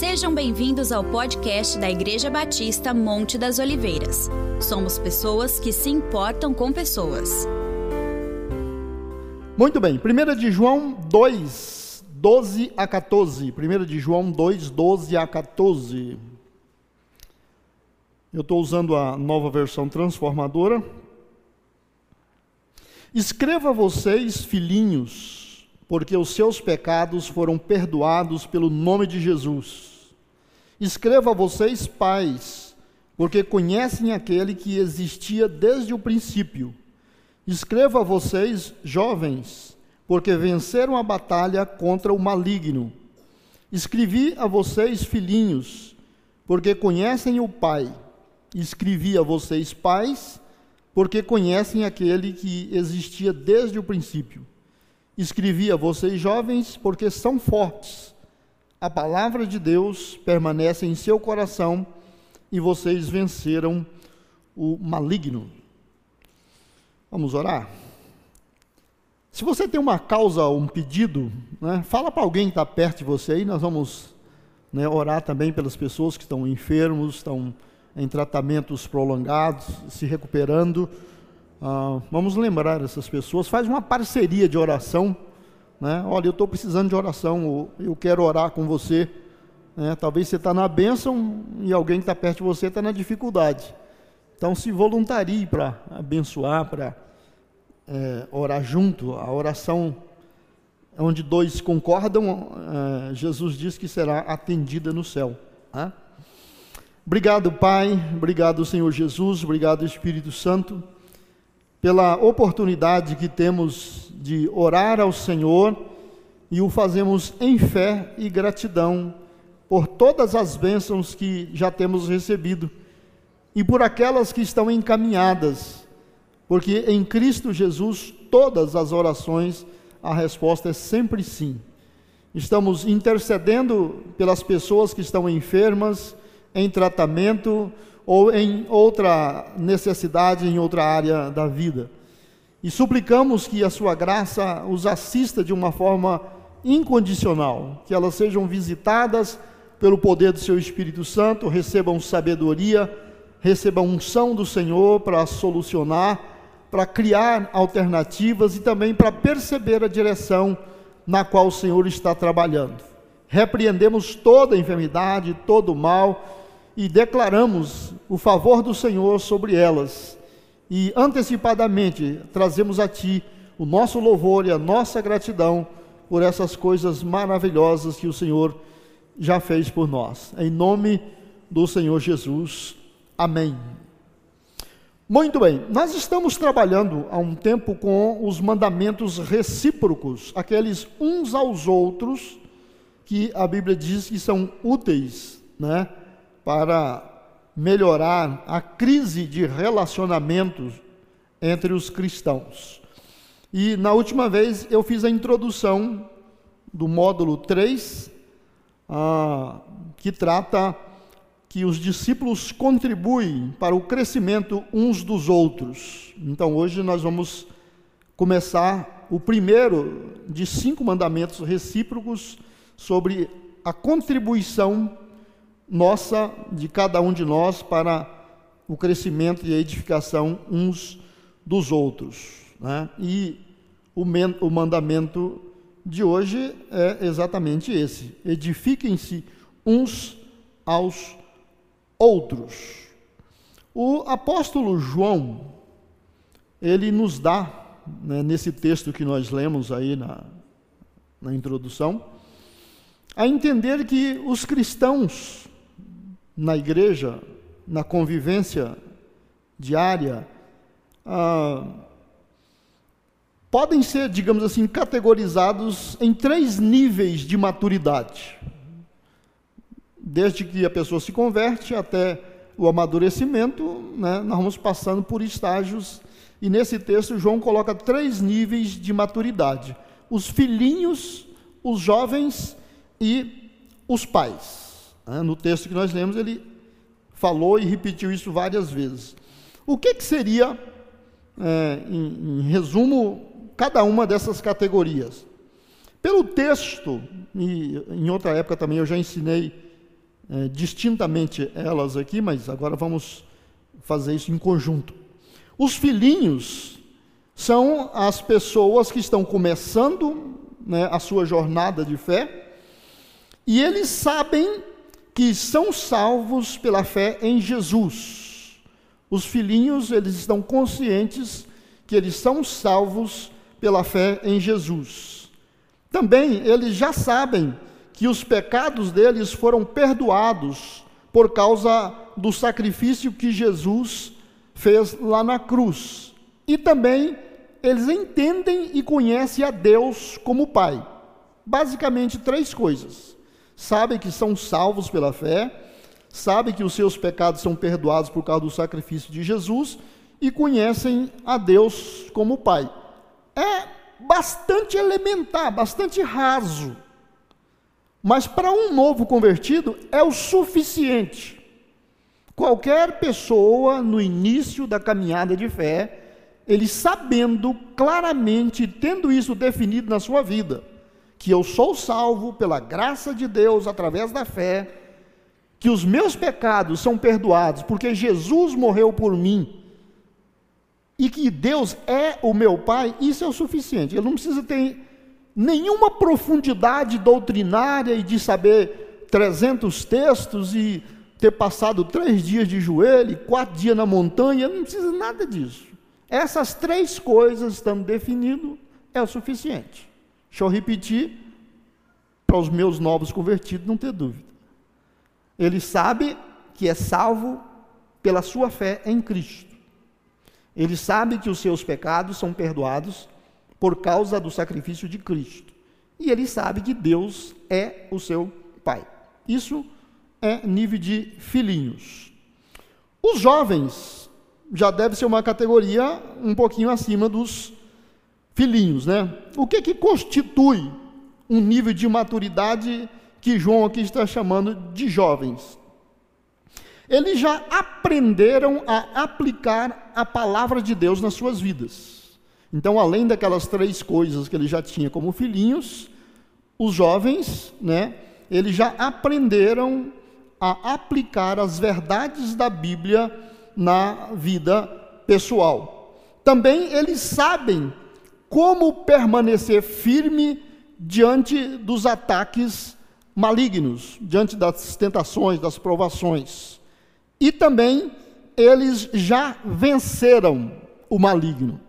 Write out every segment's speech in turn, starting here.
Sejam bem-vindos ao podcast da Igreja Batista Monte das Oliveiras. Somos pessoas que se importam com pessoas. Muito bem, 1 de João 2, 12 a 14. 1 de João 2, 12 a 14. Eu estou usando a nova versão transformadora. Escreva vocês, filhinhos, porque os seus pecados foram perdoados pelo nome de Jesus. Escreva a vocês, pais, porque conhecem aquele que existia desde o princípio. Escreva a vocês, jovens, porque venceram a batalha contra o maligno. Escrevi a vocês, filhinhos, porque conhecem o Pai. Escrevi a vocês, pais, porque conhecem aquele que existia desde o princípio. Escrevi a vocês jovens, porque são fortes. A palavra de Deus permanece em seu coração e vocês venceram o maligno. Vamos orar? Se você tem uma causa, um pedido, né, fala para alguém que está perto de você aí, nós vamos né, orar também pelas pessoas que estão enfermos, estão em tratamentos prolongados, se recuperando. Ah, vamos lembrar essas pessoas, faz uma parceria de oração. Né? Olha, eu estou precisando de oração, eu quero orar com você. Né? Talvez você está na bênção e alguém que está perto de você está na dificuldade. Então se voluntarie para abençoar, para é, orar junto. A oração onde dois concordam, é, Jesus diz que será atendida no céu. Né? Obrigado, Pai. Obrigado, Senhor Jesus. Obrigado, Espírito Santo pela oportunidade que temos de orar ao Senhor e o fazemos em fé e gratidão por todas as bênçãos que já temos recebido e por aquelas que estão encaminhadas, porque em Cristo Jesus todas as orações a resposta é sempre sim. Estamos intercedendo pelas pessoas que estão enfermas, em tratamento, ou em outra necessidade, em outra área da vida. E suplicamos que a sua graça os assista de uma forma incondicional, que elas sejam visitadas pelo poder do seu Espírito Santo, recebam sabedoria, recebam unção do Senhor para solucionar, para criar alternativas e também para perceber a direção na qual o Senhor está trabalhando. Repreendemos toda enfermidade, todo mal, e declaramos o favor do Senhor sobre elas. E antecipadamente trazemos a Ti o nosso louvor e a nossa gratidão por essas coisas maravilhosas que o Senhor já fez por nós. Em nome do Senhor Jesus. Amém. Muito bem, nós estamos trabalhando há um tempo com os mandamentos recíprocos, aqueles uns aos outros que a Bíblia diz que são úteis, né? Para melhorar a crise de relacionamentos entre os cristãos. E na última vez eu fiz a introdução do módulo 3, ah, que trata que os discípulos contribuem para o crescimento uns dos outros. Então hoje nós vamos começar o primeiro de cinco mandamentos recíprocos sobre a contribuição nossa, de cada um de nós, para o crescimento e a edificação uns dos outros. Né? E o, o mandamento de hoje é exatamente esse: edifiquem-se uns aos outros. O apóstolo João, ele nos dá, né, nesse texto que nós lemos aí na, na introdução, a entender que os cristãos na igreja, na convivência diária, ah, podem ser, digamos assim, categorizados em três níveis de maturidade. Desde que a pessoa se converte até o amadurecimento, né, nós vamos passando por estágios, e nesse texto João coloca três níveis de maturidade: os filhinhos, os jovens e os pais. Né? No texto que nós lemos, ele falou e repetiu isso várias vezes. O que, que seria, é, em, em resumo, cada uma dessas categorias? Pelo texto, e em outra época também eu já ensinei é, distintamente elas aqui, mas agora vamos fazer isso em conjunto. Os filhinhos são as pessoas que estão começando né, a sua jornada de fé e eles sabem que são salvos pela fé em Jesus. Os filhinhos, eles estão conscientes que eles são salvos pela fé em Jesus. Também eles já sabem que os pecados deles foram perdoados por causa do sacrifício que Jesus fez lá na cruz. E também eles entendem e conhecem a Deus como Pai. Basicamente, três coisas: sabem que são salvos pela fé, sabem que os seus pecados são perdoados por causa do sacrifício de Jesus e conhecem a Deus como Pai. É bastante elementar, bastante raso. Mas para um novo convertido é o suficiente. Qualquer pessoa no início da caminhada de fé, ele sabendo claramente, tendo isso definido na sua vida, que eu sou salvo pela graça de Deus através da fé, que os meus pecados são perdoados porque Jesus morreu por mim e que Deus é o meu Pai, isso é o suficiente. Ele não precisa ter nenhuma profundidade doutrinária e de saber 300 textos e ter passado três dias de joelho, quatro dias na montanha, não precisa nada disso. Essas três coisas estando definidas é o suficiente. Deixa eu repetir para os meus novos convertidos não ter dúvida. Ele sabe que é salvo pela sua fé em Cristo. Ele sabe que os seus pecados são perdoados por causa do sacrifício de Cristo. E ele sabe que Deus é o seu Pai. Isso é nível de filhinhos. Os jovens já deve ser uma categoria um pouquinho acima dos filhinhos, né? O que que constitui um nível de maturidade que João aqui está chamando de jovens? Eles já aprenderam a aplicar a palavra de Deus nas suas vidas. Então, além daquelas três coisas que ele já tinha como filhinhos, os jovens, né, eles já aprenderam a aplicar as verdades da Bíblia na vida pessoal. Também eles sabem como permanecer firme diante dos ataques malignos, diante das tentações, das provações. E também eles já venceram o maligno.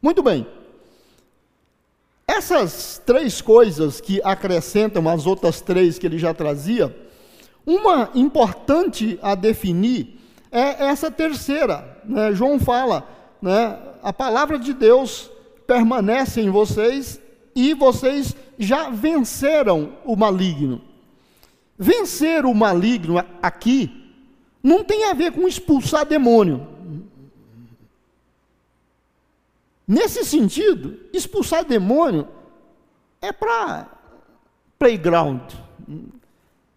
Muito bem. Essas três coisas que acrescentam as outras três que ele já trazia, uma importante a definir é essa terceira. Né? João fala, né? a palavra de Deus permanece em vocês e vocês já venceram o maligno. Vencer o maligno aqui não tem a ver com expulsar demônio. Nesse sentido, expulsar demônio é para playground,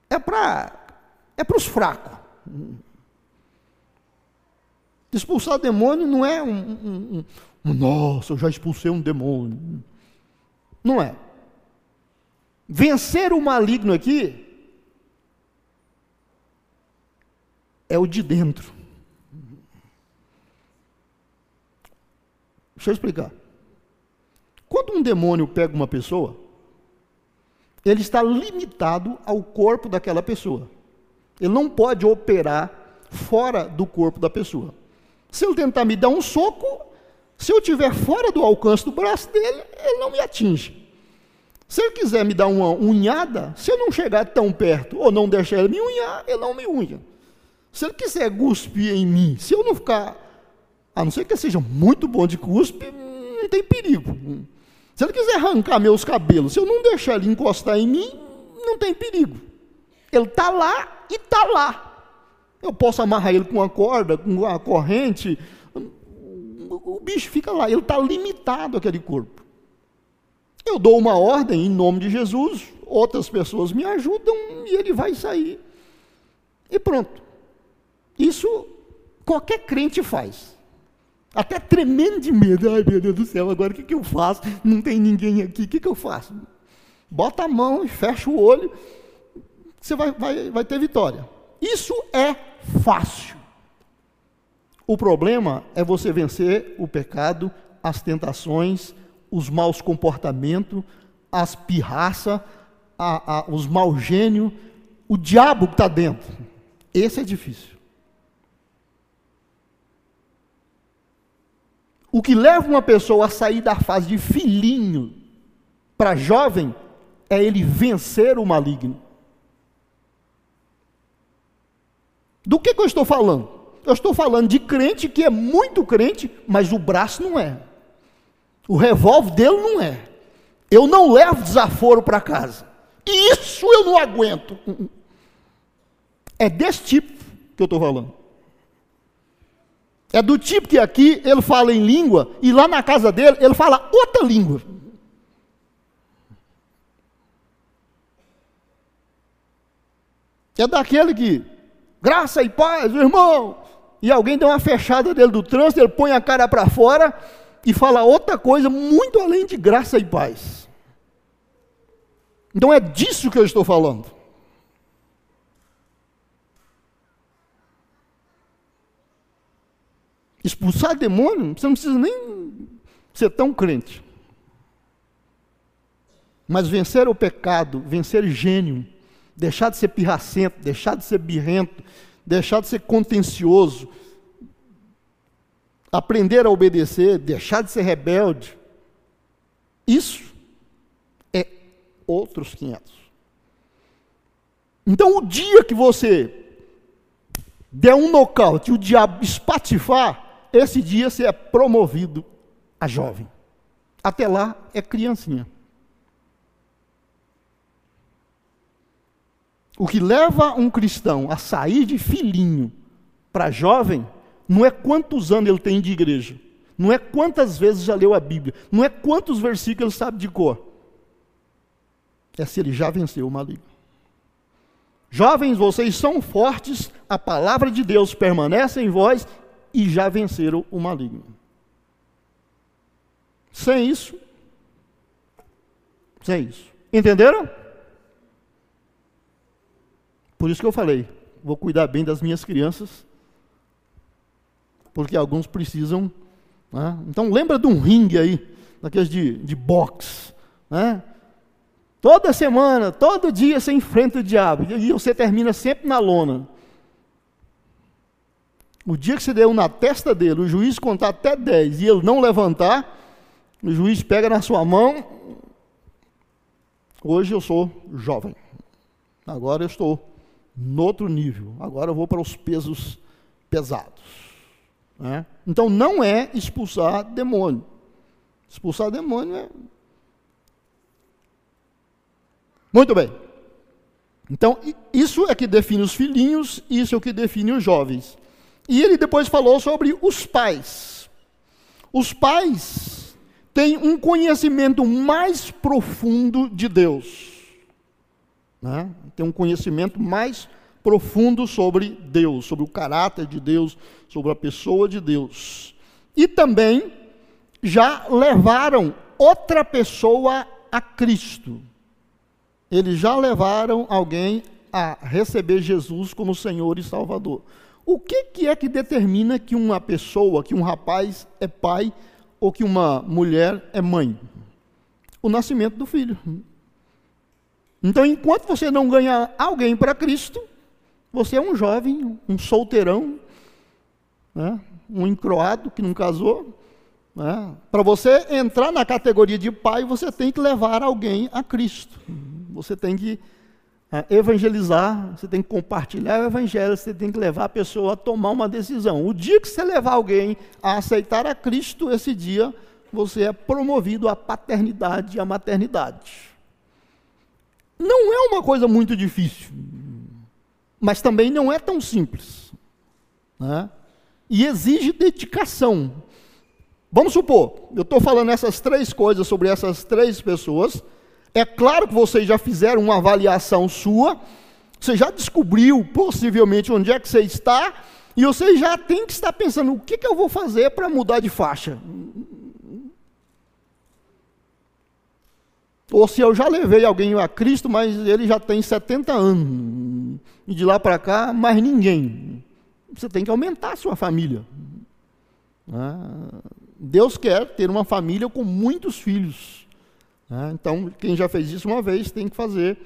é para é para os fracos. Expulsar demônio não é um, nossa, eu já expulsei um demônio. Não é. Vencer o maligno aqui é o de dentro. Deixa eu explicar. Quando um demônio pega uma pessoa, ele está limitado ao corpo daquela pessoa. Ele não pode operar fora do corpo da pessoa. Se ele tentar me dar um soco, se eu estiver fora do alcance do braço dele, ele não me atinge. Se ele quiser me dar uma unhada, se eu não chegar tão perto ou não deixar ele me unhar, ele não me unha. Se ele quiser cuspir em mim, se eu não ficar a não ser que ele seja muito bom de cuspe, não tem perigo. Se ele quiser arrancar meus cabelos, se eu não deixar ele encostar em mim, não tem perigo. Ele está lá e está lá. Eu posso amarrar ele com uma corda, com uma corrente. O bicho fica lá, ele está limitado aquele corpo. Eu dou uma ordem em nome de Jesus, outras pessoas me ajudam e ele vai sair. E pronto. Isso qualquer crente faz. Até tremendo de medo. Ai, meu Deus do céu, agora o que, que eu faço? Não tem ninguém aqui, o que, que eu faço? Bota a mão e fecha o olho. você vai, vai, vai ter vitória. Isso é fácil. O problema é você vencer o pecado, as tentações, os maus comportamentos, as pirraças, a, a, os mau gênios, o diabo que está dentro. Esse é difícil. O que leva uma pessoa a sair da fase de filhinho para jovem é ele vencer o maligno. Do que, que eu estou falando? Eu estou falando de crente que é muito crente, mas o braço não é. O revólver dele não é. Eu não levo desaforo para casa. Isso eu não aguento. É desse tipo que eu estou falando. É do tipo que aqui ele fala em língua e lá na casa dele ele fala outra língua. É daquele que, graça e paz, irmão, e alguém dá uma fechada dele do trânsito, ele põe a cara para fora e fala outra coisa muito além de graça e paz. Então é disso que eu estou falando. Expulsar demônio, você não precisa nem ser tão crente. Mas vencer o pecado, vencer gênio, deixar de ser pirracento, deixar de ser birrento, deixar de ser contencioso, aprender a obedecer, deixar de ser rebelde, isso é outros 500. Então, o dia que você der um nocaute e o diabo espatifar, esse dia você é promovido a jovem. Até lá é criancinha. O que leva um cristão a sair de filhinho para jovem não é quantos anos ele tem de igreja, não é quantas vezes já leu a Bíblia, não é quantos versículos ele sabe de cor. É se ele já venceu o maligno. Jovens, vocês são fortes, a palavra de Deus permanece em vós e já venceram o maligno. Sem isso, sem isso. Entenderam? Por isso que eu falei, vou cuidar bem das minhas crianças, porque alguns precisam. Né? Então lembra de um ringue aí, daqueles de, de boxe. Né? Toda semana, todo dia você enfrenta o diabo, e você termina sempre na lona. O dia que você der um na testa dele, o juiz contar até 10 e ele não levantar, o juiz pega na sua mão. Hoje eu sou jovem. Agora eu estou no outro nível. Agora eu vou para os pesos pesados. Né? Então não é expulsar demônio. Expulsar demônio é. Muito bem. Então, isso é que define os filhinhos, isso é o que define os jovens. E ele depois falou sobre os pais. Os pais têm um conhecimento mais profundo de Deus. Né? Tem um conhecimento mais profundo sobre Deus, sobre o caráter de Deus, sobre a pessoa de Deus. E também já levaram outra pessoa a Cristo. Eles já levaram alguém a receber Jesus como Senhor e Salvador. O que, que é que determina que uma pessoa, que um rapaz é pai ou que uma mulher é mãe? O nascimento do filho. Então, enquanto você não ganhar alguém para Cristo, você é um jovem, um solteirão, né? um encroado que não casou. Né? Para você entrar na categoria de pai, você tem que levar alguém a Cristo. Você tem que evangelizar, você tem que compartilhar o evangelho, você tem que levar a pessoa a tomar uma decisão. O dia que você levar alguém a aceitar a Cristo, esse dia você é promovido à paternidade e à maternidade. Não é uma coisa muito difícil, mas também não é tão simples. Né? E exige dedicação. Vamos supor, eu estou falando essas três coisas sobre essas três pessoas, é claro que vocês já fizeram uma avaliação sua, você já descobriu possivelmente onde é que você está, e você já tem que estar pensando: o que, que eu vou fazer para mudar de faixa? Ou se eu já levei alguém a Cristo, mas ele já tem 70 anos, e de lá para cá, mais ninguém. Você tem que aumentar a sua família. Ah, Deus quer ter uma família com muitos filhos. Ah, então, quem já fez isso uma vez tem que fazer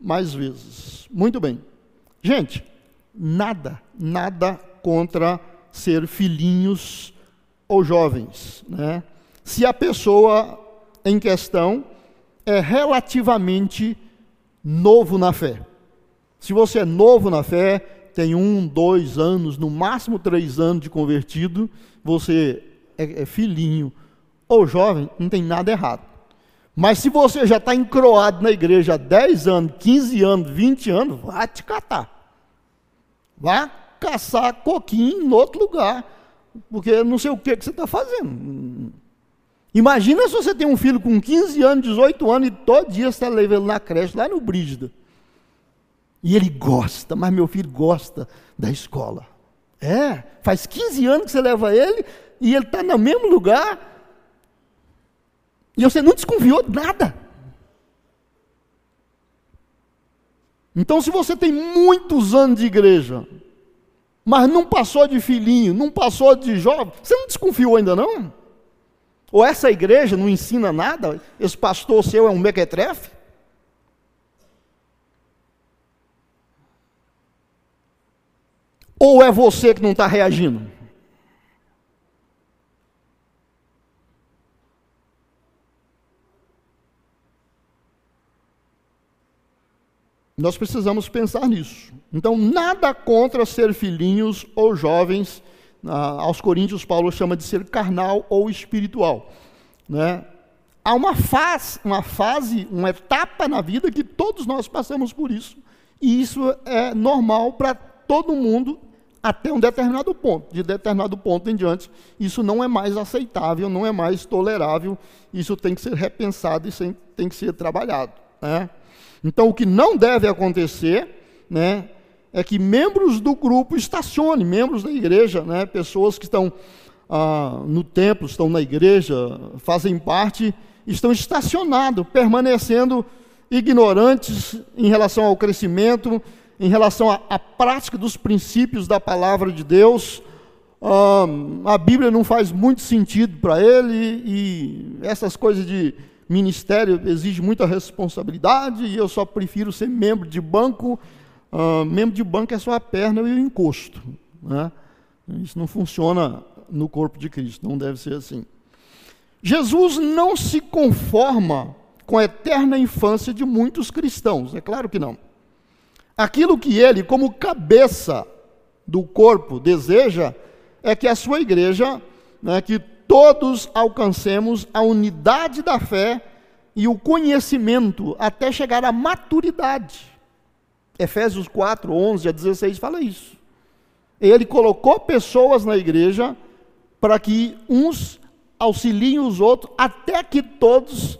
mais vezes. Muito bem. Gente, nada, nada contra ser filhinhos ou jovens. Né? Se a pessoa em questão é relativamente novo na fé. Se você é novo na fé, tem um, dois anos, no máximo três anos de convertido, você é, é filhinho ou jovem, não tem nada errado. Mas se você já está encroado na igreja há 10 anos, 15 anos, 20 anos, vá te catar. Vá caçar coquinho em outro lugar, porque não sei o que, que você está fazendo. Imagina se você tem um filho com 15 anos, 18 anos, e todo dia você está levando na creche, lá no Brígida. E ele gosta, mas meu filho gosta da escola. É, faz 15 anos que você leva ele, e ele está no mesmo lugar, e você não desconfiou de nada. Então, se você tem muitos anos de igreja, mas não passou de filhinho, não passou de jovem, você não desconfiou ainda não? Ou essa igreja não ensina nada? Esse pastor seu é um mequetrefe? Ou é você que não está reagindo? Nós precisamos pensar nisso. Então, nada contra ser filhinhos ou jovens. Ah, aos Coríntios, Paulo chama de ser carnal ou espiritual. Né? Há uma fase, uma fase, uma etapa na vida que todos nós passamos por isso. E isso é normal para todo mundo até um determinado ponto. De determinado ponto em diante, isso não é mais aceitável, não é mais tolerável. Isso tem que ser repensado e tem que ser trabalhado. Né? Então, o que não deve acontecer, né, é que membros do grupo estacionem, membros da igreja, né, pessoas que estão ah, no templo, estão na igreja, fazem parte, estão estacionados, permanecendo ignorantes em relação ao crescimento, em relação à, prática dos princípios da palavra de Deus. Ah, a Bíblia não faz muito sentido para ele e essas coisas de ministério exige muita responsabilidade e eu só prefiro ser membro de banco. Uh, membro de banco é só a perna e o encosto. Né? Isso não funciona no corpo de Cristo, não deve ser assim. Jesus não se conforma com a eterna infância de muitos cristãos, é claro que não. Aquilo que ele, como cabeça do corpo, deseja é que a sua igreja, né, que todos alcancemos a unidade da fé e o conhecimento até chegar à maturidade. Efésios 4, 11 a 16 fala isso. Ele colocou pessoas na igreja para que uns auxiliem os outros até que todos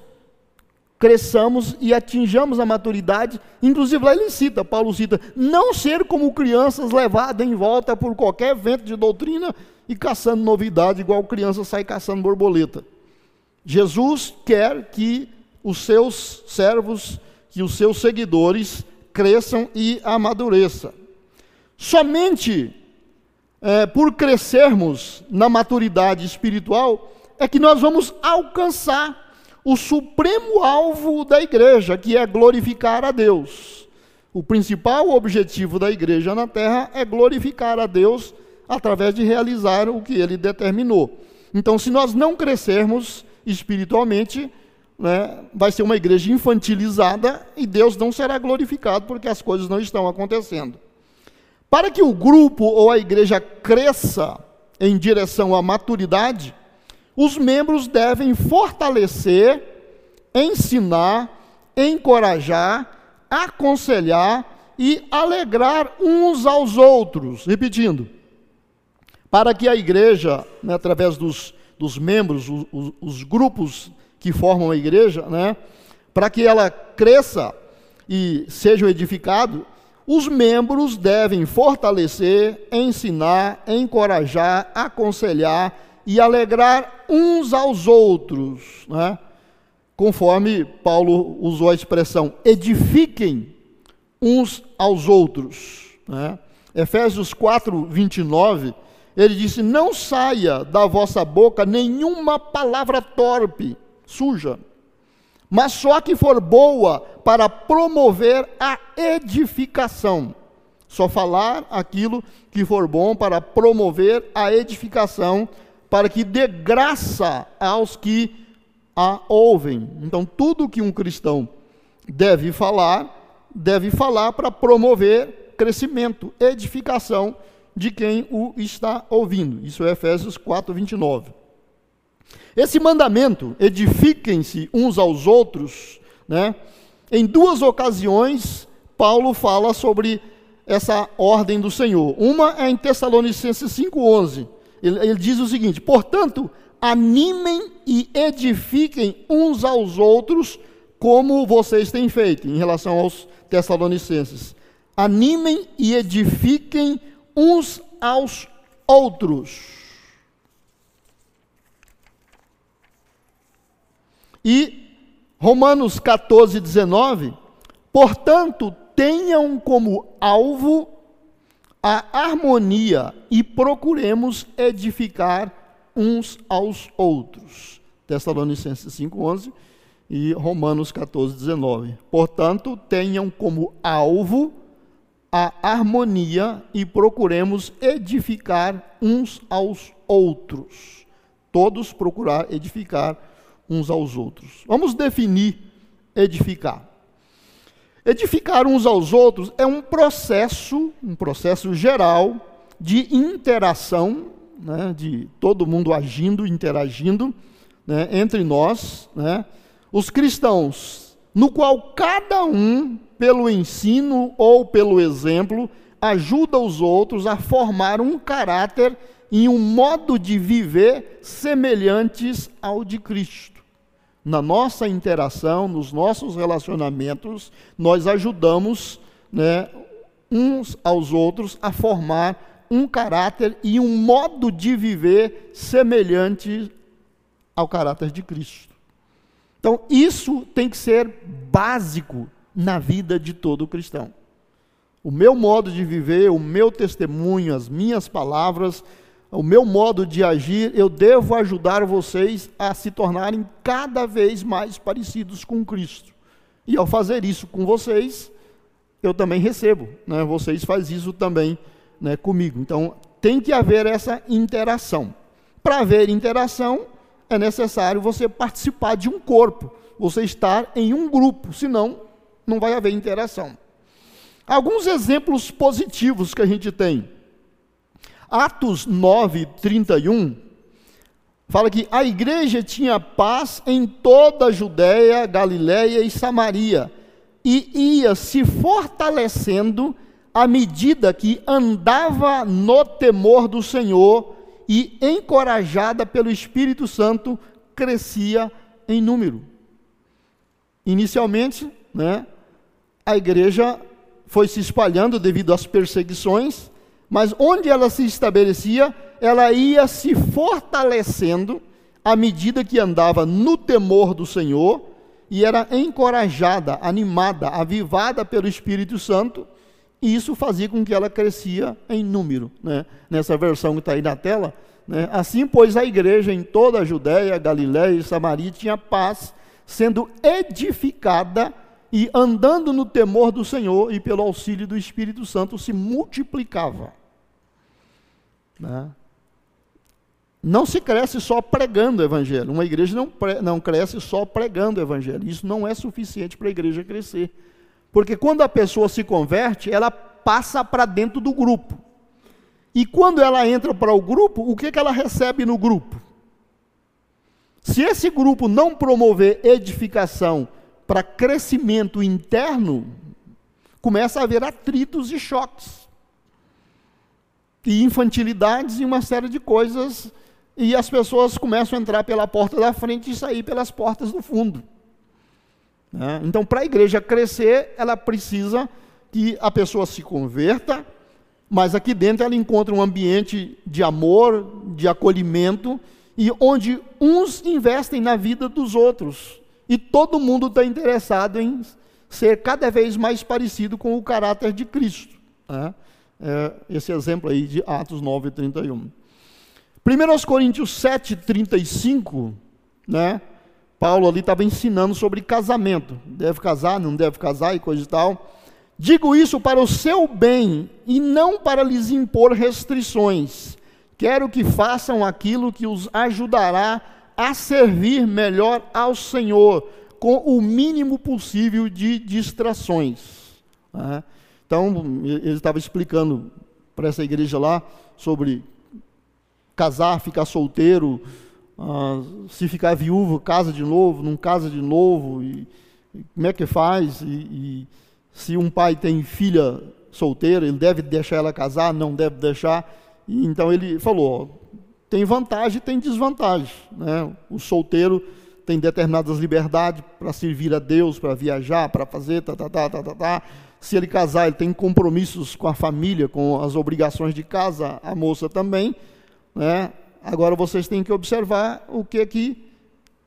cresçamos e atinjamos a maturidade. Inclusive lá ele cita, Paulo cita, não ser como crianças levadas em volta por qualquer vento de doutrina e caçando novidade, igual criança sai caçando borboleta. Jesus quer que os seus servos, que os seus seguidores cresçam e amadureçam. Somente é, por crescermos na maturidade espiritual é que nós vamos alcançar o supremo alvo da igreja, que é glorificar a Deus. O principal objetivo da igreja na terra é glorificar a Deus através de realizar o que ele determinou. Então, se nós não crescermos espiritualmente, né, vai ser uma igreja infantilizada e Deus não será glorificado porque as coisas não estão acontecendo. Para que o grupo ou a igreja cresça em direção à maturidade, os membros devem fortalecer, ensinar, encorajar, aconselhar e alegrar uns aos outros. Repetindo, para que a igreja, né, através dos, dos membros, os, os, os, grupos que formam a igreja, né, para que ela cresça e seja edificado, os membros devem fortalecer, ensinar, encorajar, aconselhar e alegrar uns aos outros. Né? conforme Paulo usou a expressão, edifiquem uns aos outros. Né? Efésios 4, 29, ele disse: Não saia da vossa boca nenhuma palavra torpe, suja, mas só que for boa para promover a edificação. Só falar aquilo que for bom para promover a edificação, para que dê graça aos que a ouvem. Então, tudo que um cristão deve falar, deve falar para promover crescimento, edificação de quem o está ouvindo. Isso é Efésios 4, 29. Esse mandamento, edifiquem-se uns aos outros, né? Em duas ocasiões, Paulo fala sobre essa ordem do Senhor. Uma é em Tessalonicenses 5,11. Ele, ele diz o seguinte: portanto, animem e edifiquem uns aos outros, como vocês têm feito, em relação aos Tessalonicenses. Animem e edifiquem uns aos outros. E Romanos 14, 19, portanto, tenham como alvo a harmonia e procuremos edificar uns aos outros. Tessalonicenses 5:11 e Romanos 14:19. Portanto, tenham como alvo a harmonia e procuremos edificar uns aos outros. Todos procurar edificar uns aos outros. Vamos definir edificar. Edificar uns aos outros é um processo, um processo geral de interação né, de todo mundo agindo, interagindo né, entre nós, né, os cristãos, no qual cada um, pelo ensino ou pelo exemplo, ajuda os outros a formar um caráter e um modo de viver semelhantes ao de Cristo. Na nossa interação, nos nossos relacionamentos, nós ajudamos né, uns aos outros a formar um caráter e um modo de viver semelhante ao caráter de Cristo. Então, isso tem que ser básico na vida de todo cristão. O meu modo de viver, o meu testemunho, as minhas palavras, o meu modo de agir, eu devo ajudar vocês a se tornarem cada vez mais parecidos com Cristo. E ao fazer isso com vocês, eu também recebo. Né? Vocês fazem isso também né, comigo. Então, tem que haver essa interação. Para haver interação, é necessário você participar de um corpo, você estar em um grupo, senão não vai haver interação. Alguns exemplos positivos que a gente tem. Atos 9, 31, fala que a igreja tinha paz em toda a Judéia, Galiléia e Samaria, e ia se fortalecendo à medida que andava no temor do Senhor e encorajada pelo Espírito Santo, crescia em número. Inicialmente, né, a igreja foi se espalhando devido às perseguições, mas onde ela se estabelecia, ela ia se fortalecendo à medida que andava no temor do Senhor e era encorajada, animada, avivada pelo Espírito Santo e isso fazia com que ela crescia em número. Né? Nessa versão que está aí na tela, né? assim, pois, a igreja em toda a Judéia, Galiléia e Samaria tinha paz, sendo edificada e andando no temor do Senhor e pelo auxílio do Espírito Santo se multiplicava. Né? Não se cresce só pregando o evangelho. Uma igreja não, não cresce só pregando o evangelho. Isso não é suficiente para a igreja crescer. Porque quando a pessoa se converte, ela passa para dentro do grupo. E quando ela entra para o grupo, o que, que ela recebe no grupo? Se esse grupo não promover edificação para crescimento interno, começa a haver atritos e choques. E infantilidades e uma série de coisas. E as pessoas começam a entrar pela porta da frente e sair pelas portas do fundo. Né? Então, para a igreja crescer, ela precisa que a pessoa se converta, mas aqui dentro ela encontra um ambiente de amor, de acolhimento, e onde uns investem na vida dos outros, E todo mundo está interessado em ser cada vez mais parecido com o caráter de Cristo. Né? É esse exemplo aí de Atos 9, 31. 1 Coríntios 7, 35, né? Paulo ali estava ensinando sobre casamento. Deve casar, não deve casar e coisa e tal. Digo isso para o seu bem e não para lhes impor restrições. Quero que façam aquilo que os ajudará a servir melhor ao Senhor, com o mínimo possível de distrações. Né? Então, ele estava explicando para essa igreja lá sobre casar, ficar solteiro, uh, se ficar viúvo, casa de novo, não casa de novo, e, e como é que faz? E, e, se um pai tem filha solteira, ele deve deixar ela casar, não deve deixar. E, então ele falou: tem vantagem e tem desvantagem. Né? O solteiro tem determinadas liberdades para servir a Deus, para viajar, para fazer, tá, tá, tá, tá, tá, tá. Se ele casar, ele tem compromissos com a família, com as obrigações de casa, a moça também. Né? Agora vocês têm que observar o que que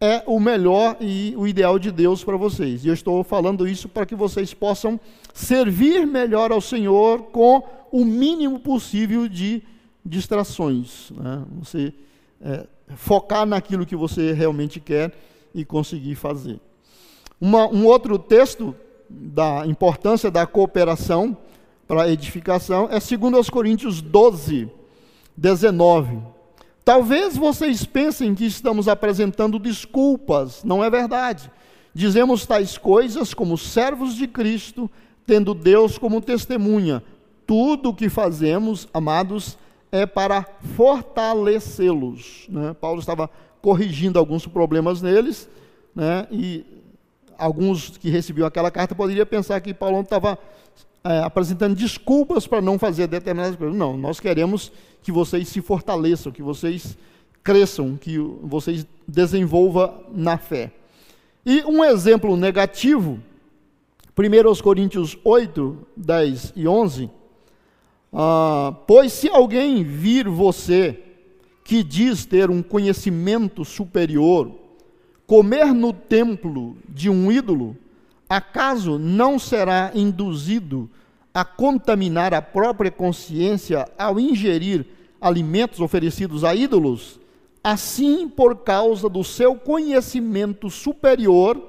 é o melhor e o ideal de Deus para vocês. E eu estou falando isso para que vocês possam servir melhor ao Senhor com o mínimo possível de distrações. Né? Você é, focar naquilo que você realmente quer e conseguir fazer. Uma, um outro texto da importância da cooperação para a edificação é 2 Coríntios 12, 19. Talvez vocês pensem que estamos apresentando desculpas, não é verdade. Dizemos tais coisas como servos de Cristo, tendo Deus como testemunha. Tudo o que fazemos, amados, é para fortalecê-los. Né? Paulo estava corrigindo alguns problemas neles, né? e alguns que recebiam aquela carta poderiam pensar que Paulo estava é, apresentando desculpas para não fazer determinadas coisas. Não, nós queremos que vocês se fortaleçam, que vocês cresçam, que vocês desenvolvam na fé. E um exemplo negativo, 1 Coríntios 8, 10 e 11, ah, pois se alguém vir você que diz ter um conhecimento superior, comer no templo de um ídolo, acaso não será induzido a contaminar a própria consciência ao ingerir alimentos oferecidos a ídolos? Assim, por causa do seu conhecimento superior,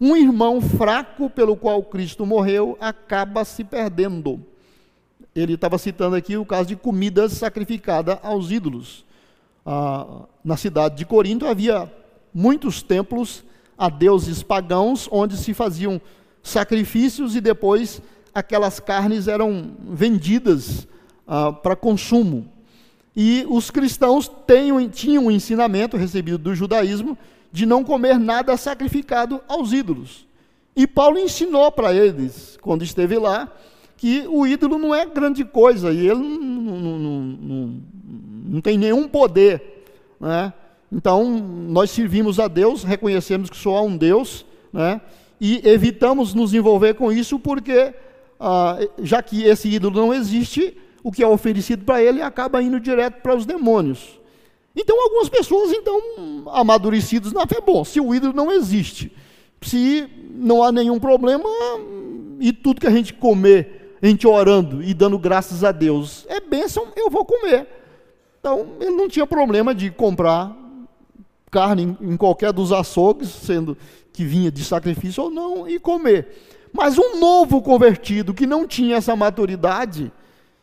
um irmão fraco pelo qual Cristo morreu acaba se perdendo ele estava citando aqui o caso de comidas sacrificadas aos ídolos. Ah, na cidade de Corinto havia muitos templos a deuses pagãos, onde se faziam sacrifícios e depois aquelas carnes eram vendidas ah, para consumo. E os cristãos tinham, tinham um ensinamento recebido do judaísmo de não comer nada sacrificado aos ídolos. E Paulo ensinou para eles, quando esteve lá, que o ídolo não é grande coisa e ele não, não, não, não tem nenhum poder. Né? Então, nós servimos a Deus, reconhecemos que só há um Deus, né? e evitamos nos envolver com isso porque, ah, já que esse ídolo não existe, o que é oferecido para ele acaba indo direto para os demônios. Então, algumas pessoas, então, amadurecidos na fé, bom, se o ídolo não existe, se não há nenhum problema, e tudo que a gente comer a gente orando e dando graças a Deus, é bênção, eu vou comer. Então, ele não tinha problema de comprar carne em, qualquer dos açougues, sendo que vinha de sacrifício ou não, e comer. Mas um novo convertido que não tinha essa maturidade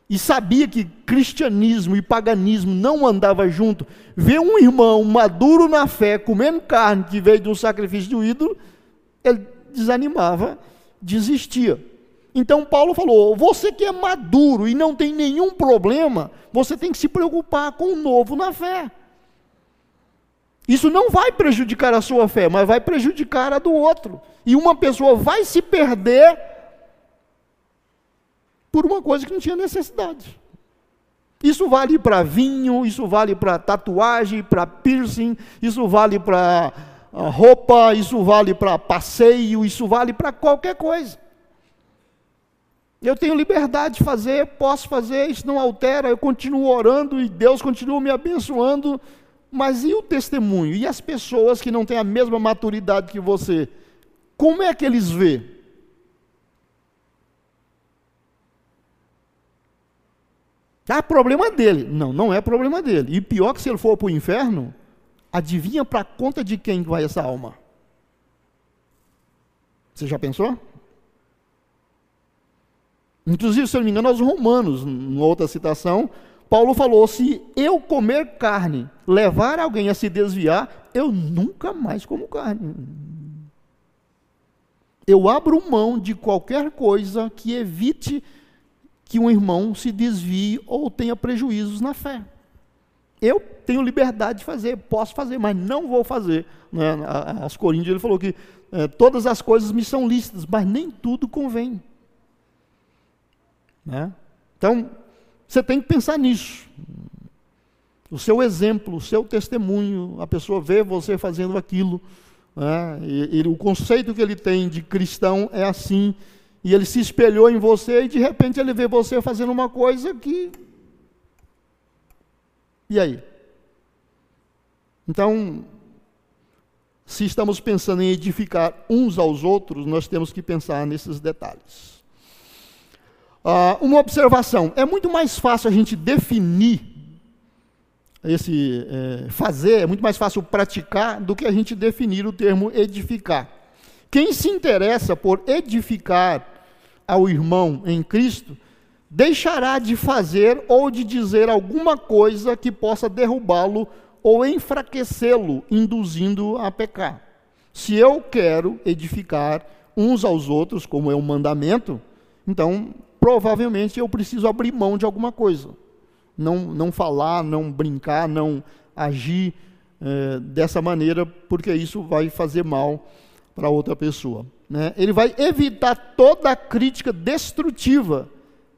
e sabia que cristianismo e paganismo não andavam junto, vê um irmão maduro na fé comendo carne que veio de um sacrifício do ídolo, ele desanimava, desistia. Então Paulo falou: você que é maduro e não tem nenhum problema, você tem que se preocupar com o novo na fé. Isso não vai prejudicar a sua fé, mas vai prejudicar a do outro. E uma pessoa vai se perder por uma coisa que não tinha necessidade. Isso vale para vinho, isso vale para tatuagem, para piercing, isso vale para ah, roupa, isso vale para passeio, isso vale para qualquer coisa. Eu tenho liberdade de fazer, posso fazer, isso não altera, eu continuo orando e Deus continua me abençoando, Mas e o testemunho? E as pessoas que não têm a mesma maturidade que você? Como é que eles vê? Ah, problema dele. Não, não é problema dele. E pior que se ele for para o inferno, adivinha para conta de quem vai essa alma? Você já pensou? Inclusive, se eu não me engano, aos romanos, em outra citação, Paulo falou: se eu comer carne, levar alguém a se desviar, eu nunca mais como carne. Eu abro mão de qualquer coisa que evite que um irmão se desvie ou tenha prejuízos na fé. Eu tenho liberdade de fazer, posso fazer, mas não vou fazer. Né? As Coríntios ele falou que é, todas as coisas me são lícitas, mas nem tudo convém. Né? Então, você tem que pensar nisso. O seu exemplo, o seu testemunho, a pessoa vê você fazendo aquilo. Né? E, o conceito que ele tem de cristão é assim. E ele se espelhou em você e de repente ele vê você fazendo uma coisa que. E aí? Então, se estamos pensando em edificar uns aos outros, nós temos que pensar nesses detalhes. Uh, uma observação: é muito mais fácil a gente definir esse é, fazer, é muito mais fácil praticar do que a gente definir o termo edificar. Quem se interessa por edificar ao irmão em Cristo, deixará de fazer ou de dizer alguma coisa que possa derrubá-lo ou enfraquecê-lo, induzindo a pecar. Se eu quero edificar uns aos outros, como é um mandamento, então provavelmente eu preciso abrir mão de alguma coisa. Não, não falar, não brincar, não agir é, dessa maneira, porque isso vai fazer mal para outra pessoa. Né? Ele vai evitar toda a crítica destrutiva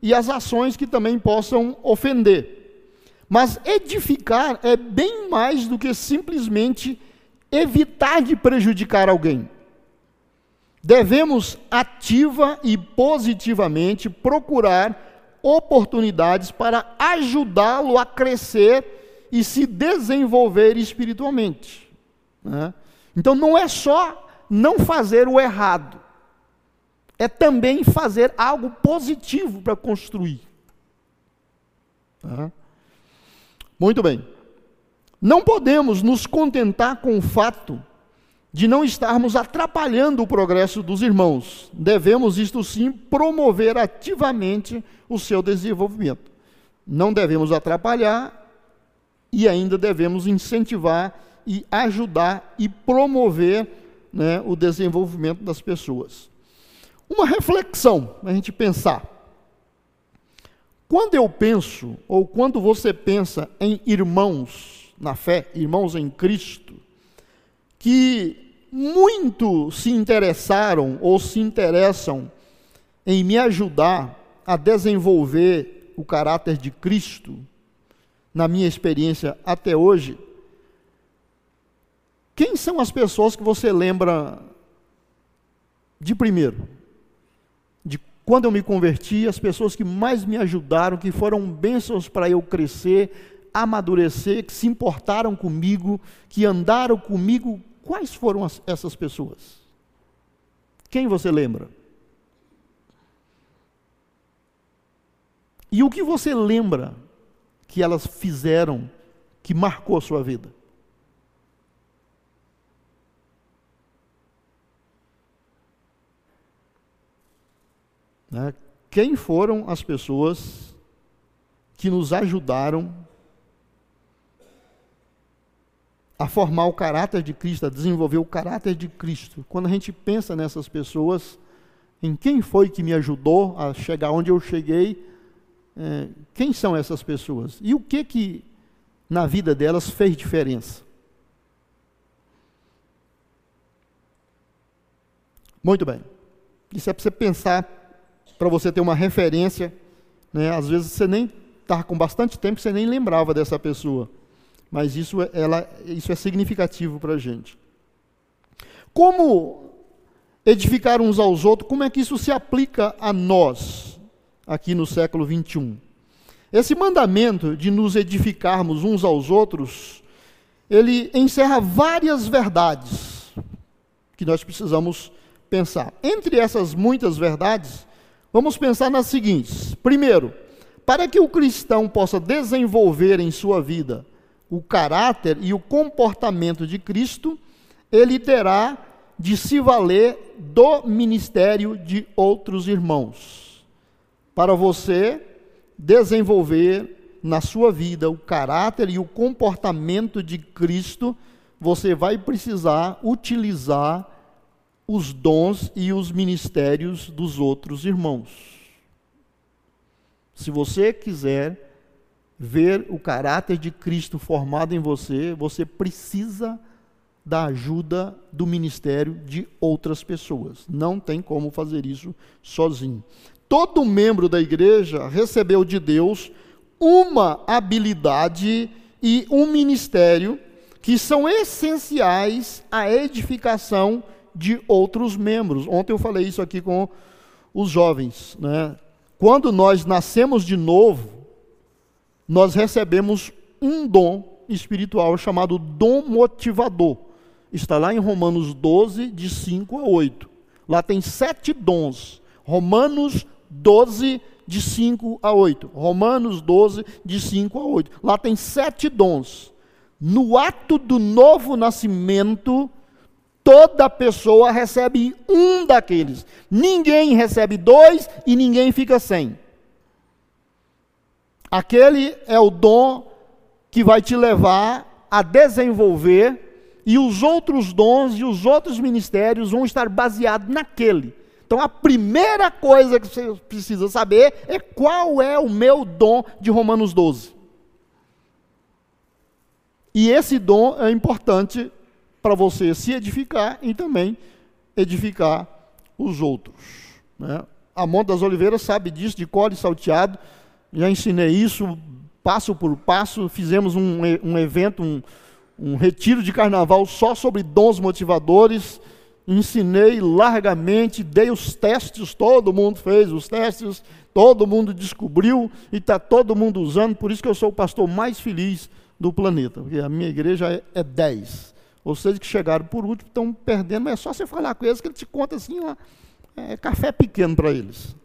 e as ações que também possam ofender. Mas edificar é bem mais do que simplesmente evitar de prejudicar alguém. Devemos ativa e positivamente procurar oportunidades para ajudá-lo a crescer e se desenvolver espiritualmente. Né? Então não é só não fazer o errado, é também fazer algo positivo para construir. Né? Muito bem. Não podemos nos contentar com o fato de não estarmos atrapalhando o progresso dos irmãos. Devemos, isto sim, promover ativamente o seu desenvolvimento. Não devemos atrapalhar e ainda devemos incentivar e ajudar e promover né, o desenvolvimento das pessoas. Uma reflexão, a gente pensar. Quando eu penso, ou quando você pensa em irmãos na fé, irmãos em Cristo, que muito se interessaram ou se interessam em me ajudar a desenvolver o caráter de Cristo, na minha experiência até hoje, quem são as pessoas que você lembra de primeiro? De quando eu me converti, as pessoas que mais me ajudaram, que foram bênçãos para eu crescer, amadurecer, que se importaram comigo, que andaram comigo Quais foram as, essas pessoas? Quem você lembra? E o que você lembra que elas fizeram que marcou a sua vida? Né? Quem foram as pessoas que nos ajudaram a formar o caráter de Cristo, a desenvolver o caráter de Cristo. Quando a gente pensa nessas pessoas, em quem foi que me ajudou a chegar onde eu cheguei, é, quem são essas pessoas? E o que que na vida delas fez diferença? Muito bem. Isso é para você pensar, para você ter uma referência. Né? Às vezes você nem está com bastante tempo, você nem lembrava dessa pessoa mas isso, é, ela, isso é significativo para a gente. Como edificar uns aos outros, como é que isso se aplica a nós, aqui no século 21? Esse mandamento de nos edificarmos uns aos outros, ele encerra várias verdades que nós precisamos pensar. Entre essas muitas verdades, vamos pensar nas seguintes: primeiro, para que o cristão possa desenvolver em sua vida o caráter e o comportamento de Cristo, ele terá de se valer do ministério de outros irmãos. Para você desenvolver na sua vida o caráter e o comportamento de Cristo, você vai precisar utilizar os dons e os ministérios dos outros irmãos. Se você quiser ver o caráter de Cristo formado em você, você precisa da ajuda do ministério de outras pessoas. Não tem como fazer isso sozinho. Todo membro da igreja recebeu de Deus uma habilidade e um ministério que são essenciais à edificação de outros membros. Ontem eu falei isso aqui com os jovens. Né? Quando nós nascemos de novo, nós recebemos um dom espiritual chamado dom motivador. Está lá em Romanos 12, de 5 a 8. Lá tem sete dons. Romanos 12, de 5 a 8. Romanos 12, de 5 a 8. Lá tem sete dons. No ato do novo nascimento, toda pessoa recebe um daqueles. Ninguém recebe dois e ninguém fica sem. Aquele é o dom que vai te levar a desenvolver e os outros dons e os outros ministérios vão estar baseados naquele. Então a primeira coisa que você precisa saber é qual é o meu dom de Romanos 12. E esse dom é importante para você se edificar e também edificar os outros. Né? A Monte das Oliveiras sabe disso, de cor e salteado. Já ensinei isso passo por passo. Fizemos um, um evento, um, um retiro de carnaval só sobre dons motivadores. Ensinei largamente, dei os testes, todo mundo fez os testes, todo mundo descobriu e está todo mundo usando. Por isso que eu sou o pastor mais feliz do planeta, porque a minha igreja é 10. Ou seja, que chegaram por último estão perdendo, mas é só você falar com eles que ele te conta assim, ó, é café pequeno para eles.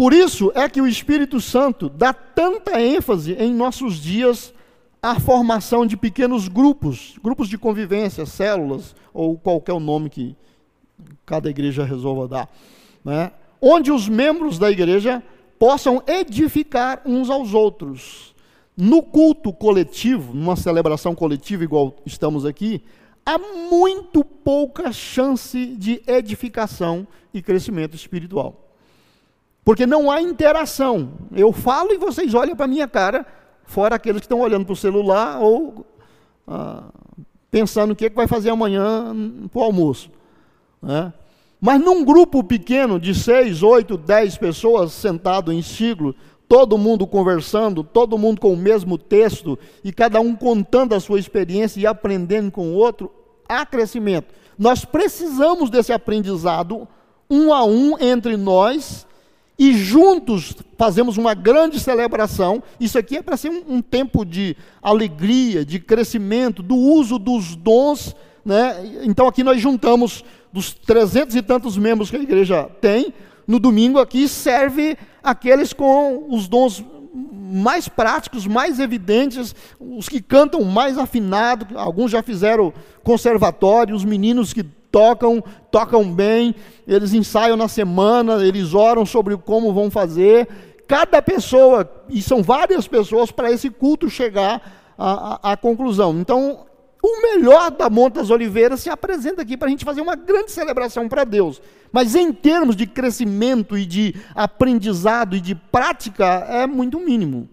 Por isso é que o Espírito Santo dá tanta ênfase em nossos dias a formação de pequenos grupos, grupos de convivência, células, ou qualquer nome que cada igreja resolva dar, né? onde os membros da igreja possam edificar uns aos outros. No culto coletivo, numa celebração coletiva igual estamos aqui, há muito pouca chance de edificação e crescimento espiritual. Porque não há interação. Eu falo e vocês olham para a minha cara fora aqueles que estão olhando para o celular ou ah, pensando o que, é que vai fazer amanhã para o almoço. Né? Mas num grupo pequeno de seis, oito, dez pessoas sentado em ciclo, todo mundo conversando, todo mundo com o mesmo texto e cada um contando a sua experiência e aprendendo com o outro, há crescimento. Nós precisamos desse aprendizado um a um entre nós e juntos fazemos uma grande celebração. Isso aqui é para ser um, um, tempo de alegria, de crescimento, do uso dos dons. Né? Então aqui nós juntamos dos trezentos e tantos membros que a igreja tem. No domingo aqui serve aqueles com os dons mais práticos, mais evidentes, os que cantam mais afinado, alguns já fizeram conservatório, os meninos que tocam, tocam bem, eles ensaiam na semana, eles oram sobre como vão fazer. Cada pessoa, e são várias pessoas, para esse culto chegar à, à, à conclusão. Então, o melhor da Monte das Oliveiras se apresenta aqui para a gente fazer uma grande celebração para Deus. Mas em termos de crescimento e de aprendizado e de prática, é muito mínimo.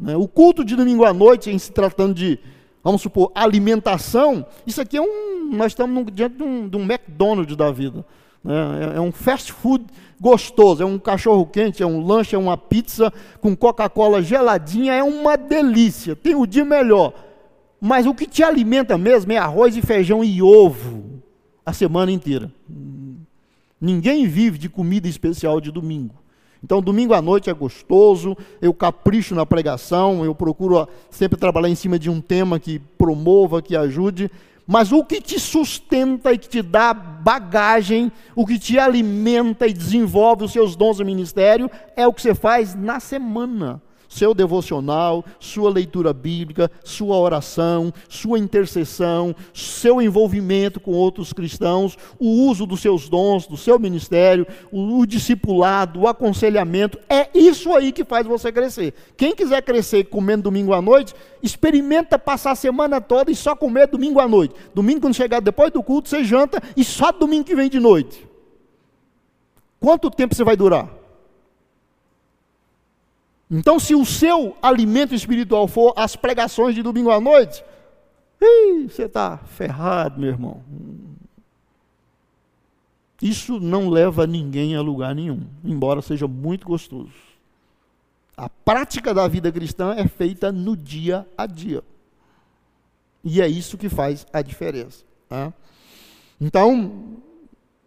Né? O culto de domingo à noite, em se tratando de vamos supor, alimentação, isso aqui é um. Nós estamos diante de um, de um McDonald's da vida. Né? É, é um fast food gostoso, é um cachorro quente, é um lanche, é uma pizza com Coca-Cola geladinha, é uma delícia. Tem o dia melhor. Mas o que te alimenta mesmo é arroz e feijão e ovo a semana inteira. Ninguém vive de comida especial de domingo. Então, domingo à noite é gostoso, eu capricho na pregação, eu procuro sempre trabalhar em cima de um tema que promova, que ajude, mas o que te sustenta e que te dá bagagem, o que te alimenta e desenvolve os seus dons do ministério, é o que você faz na semana seu devocional, sua leitura bíblica, sua oração, sua intercessão, seu envolvimento com outros cristãos, o uso dos seus dons, do seu ministério, o, o discipulado, o aconselhamento, é isso aí que faz você crescer. Quem quiser crescer comendo domingo à noite, experimenta passar a semana toda e só comer domingo à noite. Domingo, quando chegar depois do culto, você janta e só domingo que vem de noite. Quanto tempo você vai durar? Então, se o seu alimento espiritual for as pregações de domingo à noite, ih, você está ferrado, meu irmão. Isso não leva ninguém a lugar nenhum, embora seja muito gostoso. A prática da vida cristã é feita no dia a dia. E é isso que faz a diferença. Tá? Então,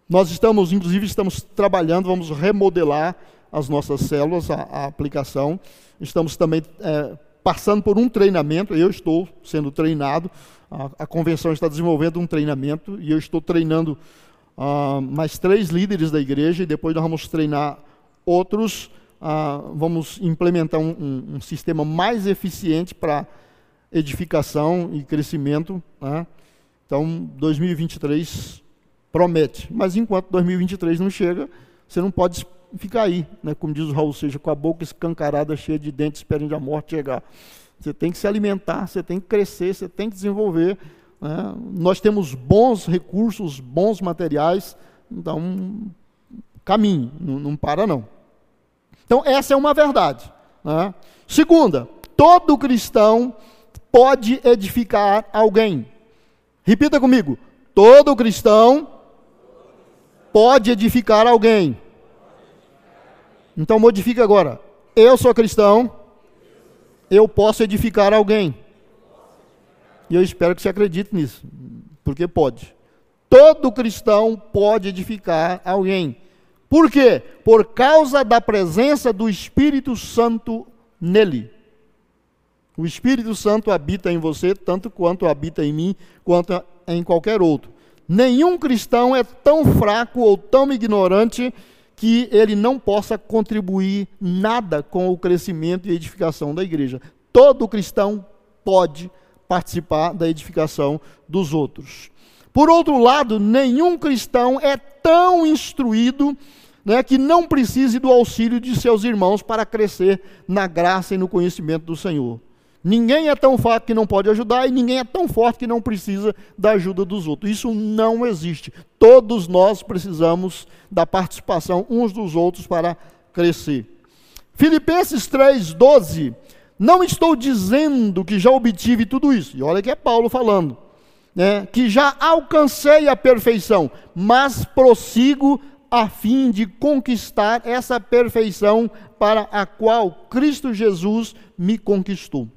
nós estamos, inclusive, estamos trabalhando, vamos remodelar as nossas células, a, a aplicação. Estamos também é, passando por um treinamento, eu estou sendo treinado, a, a, convenção está desenvolvendo um treinamento e eu estou treinando uh, mais três líderes da igreja e depois nós vamos treinar outros, uh, vamos implementar um, um, um, sistema mais eficiente para edificação e crescimento. Né? Então, 2023 promete, mas enquanto 2023 não chega, você não pode fica aí, né, como diz o Raul seja com a boca escancarada, cheia de dentes, esperando a morte chegar. Você tem que se alimentar, você tem que crescer, você tem que desenvolver. Né? Nós temos bons recursos, bons materiais, então, caminho, não, não para não. Então, essa é uma verdade. Né? Segunda, todo cristão pode edificar alguém. Repita comigo: todo cristão pode edificar alguém. Então modifica agora. Eu sou cristão, eu posso edificar alguém. E eu espero que você acredite nisso, porque pode. Todo cristão pode edificar alguém. Por quê? Por causa da presença do Espírito Santo nele. O Espírito Santo habita em você, tanto quanto habita em mim, quanto em qualquer outro. Nenhum cristão é tão fraco ou tão ignorante que ele não possa contribuir nada com o crescimento e edificação da igreja. Todo cristão pode participar da edificação dos outros. Por outro lado, nenhum cristão é tão instruído né, que não precise do auxílio de seus irmãos para crescer na graça e no conhecimento do Senhor. Ninguém é tão fraco que não pode ajudar e ninguém é tão forte que não precisa da ajuda dos outros. Isso não existe. Todos nós precisamos da participação uns dos outros para crescer. Filipenses 3:12. Não estou dizendo que já obtive tudo isso. E olha que é Paulo falando, né? Que já alcancei a perfeição, mas prossigo a fim de conquistar essa perfeição para a qual Cristo Jesus me conquistou.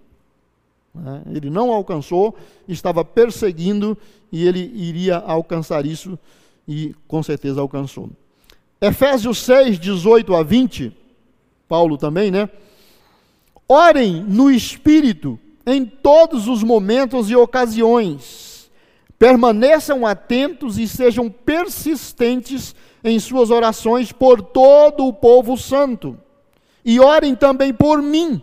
Né? Ele não alcançou, estava perseguindo e ele iria alcançar isso e com certeza alcançou. Efésios 6, 18 a 20, Paulo também, né? Orem no Espírito em todos os momentos e ocasiões. Permaneçam atentos e sejam persistentes em suas orações por todo o povo santo. E orem também por mim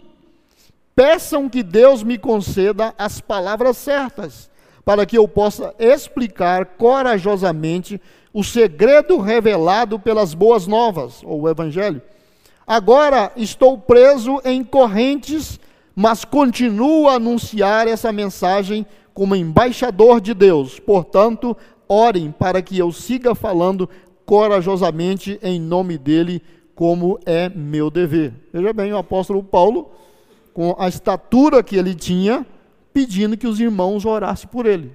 Peçam que Deus me conceda as palavras certas, para que eu possa explicar corajosamente o segredo revelado pelas boas novas, ou o Evangelho. Agora estou preso em correntes, mas continuo a anunciar essa mensagem como embaixador de Deus. Portanto, orem para que eu siga falando corajosamente em nome dele, como é meu dever. Veja bem, o apóstolo Paulo com a estatura que ele tinha, pedindo que os irmãos orassem por ele.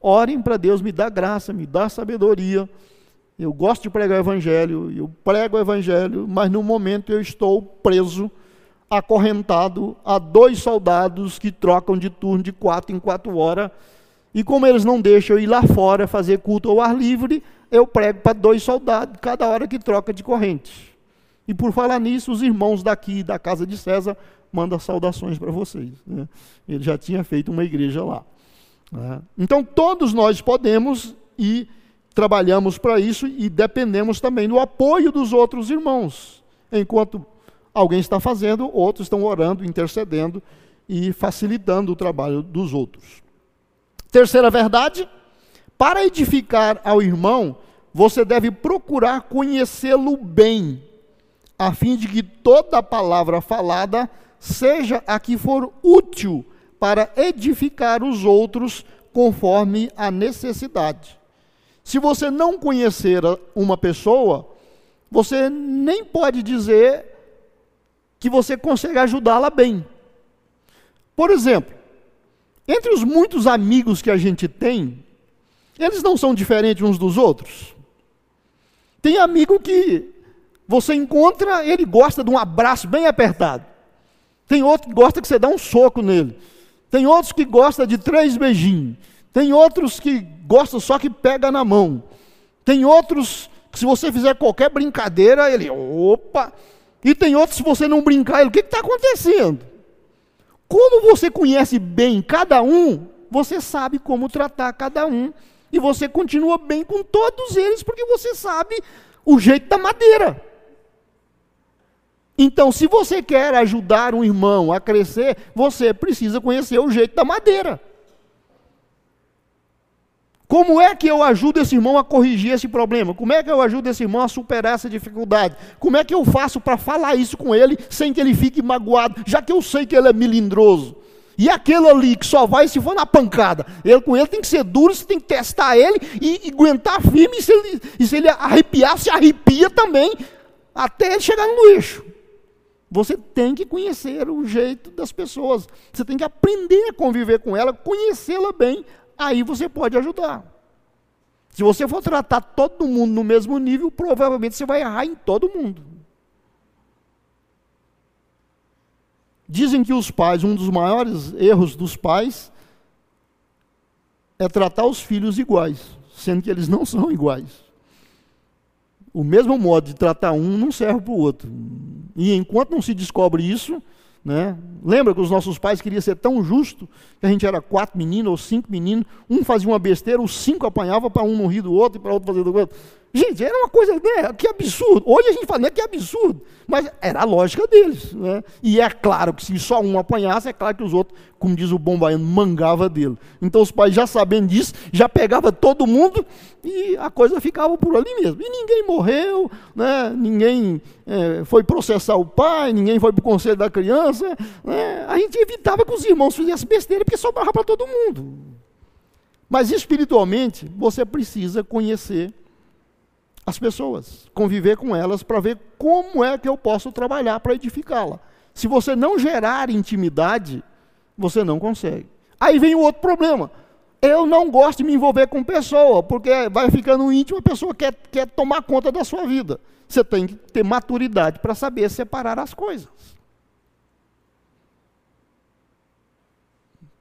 Orem para Deus, me dá graça, me dá sabedoria. Eu gosto de pregar o evangelho, eu prego o evangelho, mas no momento eu estou preso, acorrentado a dois soldados que trocam de turno de quatro em quatro horas. E como eles não deixam eu ir lá fora fazer culto ao ar livre, eu prego para dois soldados cada hora que troca de corrente. E por falar nisso, os irmãos daqui da casa de César mandam saudações para vocês. Né? Ele já tinha feito uma igreja lá. Né? Então, todos nós podemos e trabalhamos para isso e dependemos também do apoio dos outros irmãos. Enquanto alguém está fazendo, outros estão orando, intercedendo e facilitando o trabalho dos outros. Terceira verdade: para edificar ao irmão, você deve procurar conhecê-lo bem, a fim de que toda palavra falada seja a que for útil para edificar os outros conforme a necessidade. Se você não conhecer uma pessoa, você nem pode dizer que você consegue ajudá-la bem. Por exemplo, entre os muitos amigos que a gente tem, eles não são diferentes uns dos outros. Tem amigo que você encontra, ele gosta de um abraço bem apertado. Tem outro que gosta que você dá um soco nele. Tem outros que gosta de três beijinhos. Tem outros que gostam só que pega na mão. Tem outros que se você fizer qualquer brincadeira, ele, opa. E tem outros, se você não brincar, ele, o que está acontecendo? Como você conhece bem cada um, você sabe como tratar cada um. E você continua bem com todos eles, porque você sabe o jeito da madeira. Então, se você quer ajudar um irmão a crescer, você precisa conhecer o jeito da madeira. Como é que eu ajudo esse irmão a corrigir esse problema? Como é que eu ajudo esse irmão a superar essa dificuldade? Como é que eu faço para falar isso com ele sem que ele fique magoado, já que eu sei que ele é melindroso? E aquele ali que só vai se for na pancada, ele com ele tem que ser duro, você tem que testar ele e, e aguentar firme, e se, ele, e se ele arrepiar, se arrepia também, até ele chegar no eixo. Você tem que conhecer o jeito das pessoas. Você tem que aprender a conviver com ela, conhecê-la bem, aí você pode ajudar. Se você for tratar todo mundo no mesmo nível, provavelmente você vai errar em todo mundo. Dizem que os pais, um dos maiores erros dos pais é tratar os filhos iguais, sendo que eles não são iguais. O mesmo modo de tratar um não serve para o outro. E enquanto não se descobre isso, né? Lembra que os nossos pais queriam ser tão justo que a gente era quatro meninos ou cinco meninos, um fazia uma besteira, os cinco apanhavam para um rir do outro e para outro fazer do outro. Gente, era uma coisa, né, que absurdo. Hoje a gente fala, né, que absurdo. Mas era a lógica deles. Né? E é claro que se só um apanhasse, é claro que os outros, como diz o bom baiano, mangava dele. Então os pais já sabendo disso, já pegava todo mundo e a coisa ficava por ali mesmo. E ninguém morreu, né? ninguém é, foi processar o pai, ninguém foi para o conselho da criança. Né? A gente evitava que os irmãos fizessem besteira, porque sobrava para todo mundo. Mas espiritualmente, você precisa conhecer as pessoas, conviver com elas para ver como é que eu posso trabalhar para edificá-la. Se você não gerar intimidade, você não consegue. Aí vem o outro problema. Eu não gosto de me envolver com pessoa, porque vai ficando íntimo, a pessoa quer, quer tomar conta da sua vida. Você tem que ter maturidade para saber separar as coisas.